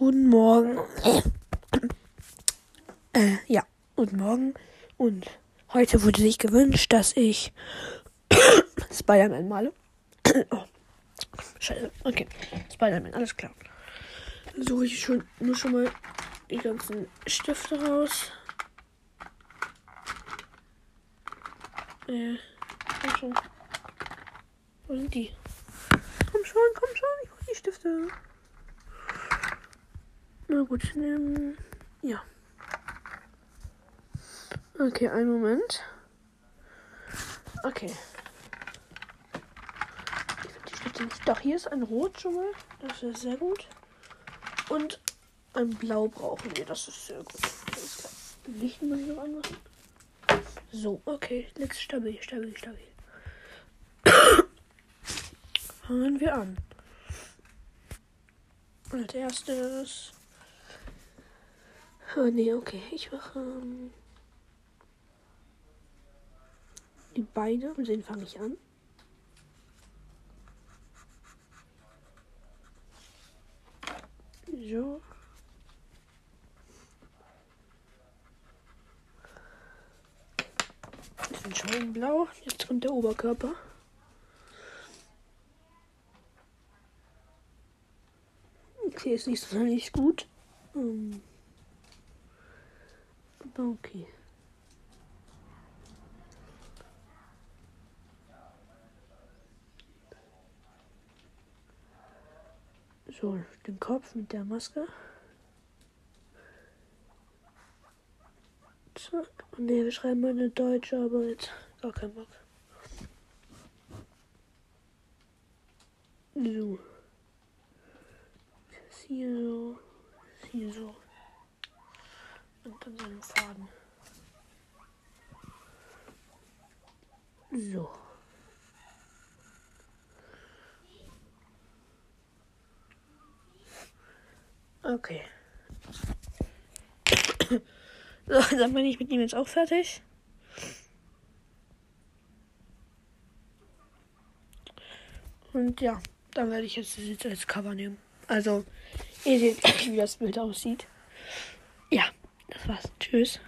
Guten Morgen. Äh, ja, guten Morgen. Und heute wurde sich gewünscht, dass ich Spider-Man male. oh, scheiße. Okay, Spider-Man, alles klar. Suche ich schon nur schon mal die ganzen Stifte raus. Äh, komm schon. Wo sind die? Komm schon, komm schon, ich brauche die Stifte. Na gut, ähm, ja. Okay, einen Moment. Okay. Ich finde die Stifte nicht. Doch, hier ist ein Rot. Das ist sehr gut. Und ein Blau brauchen wir. Das ist sehr gut. Licht muss ich noch anmachen. So, okay. Let's stabil, stabil, stabil. Fangen wir an. Als erstes. Oh, nee, okay. Ich mache ähm, die Beine. Mit denen fange ich an. So. Das sind schon blau. Jetzt kommt der Oberkörper. Okay, ist nicht so nicht gut. Ähm. Aber okay. So, den Kopf mit der Maske. Zack. Und ne, wir schreiben mal eine deutsche Arbeit. Gar kein Bock. So. Hier so. Hier so. Und dann so einen Faden. So. Okay. So, dann bin ich mit ihm jetzt auch fertig. Und ja, dann werde ich jetzt das jetzt als Cover nehmen. Also, ihr seht, wie das Bild aussieht. Ja, das war's. Tschüss.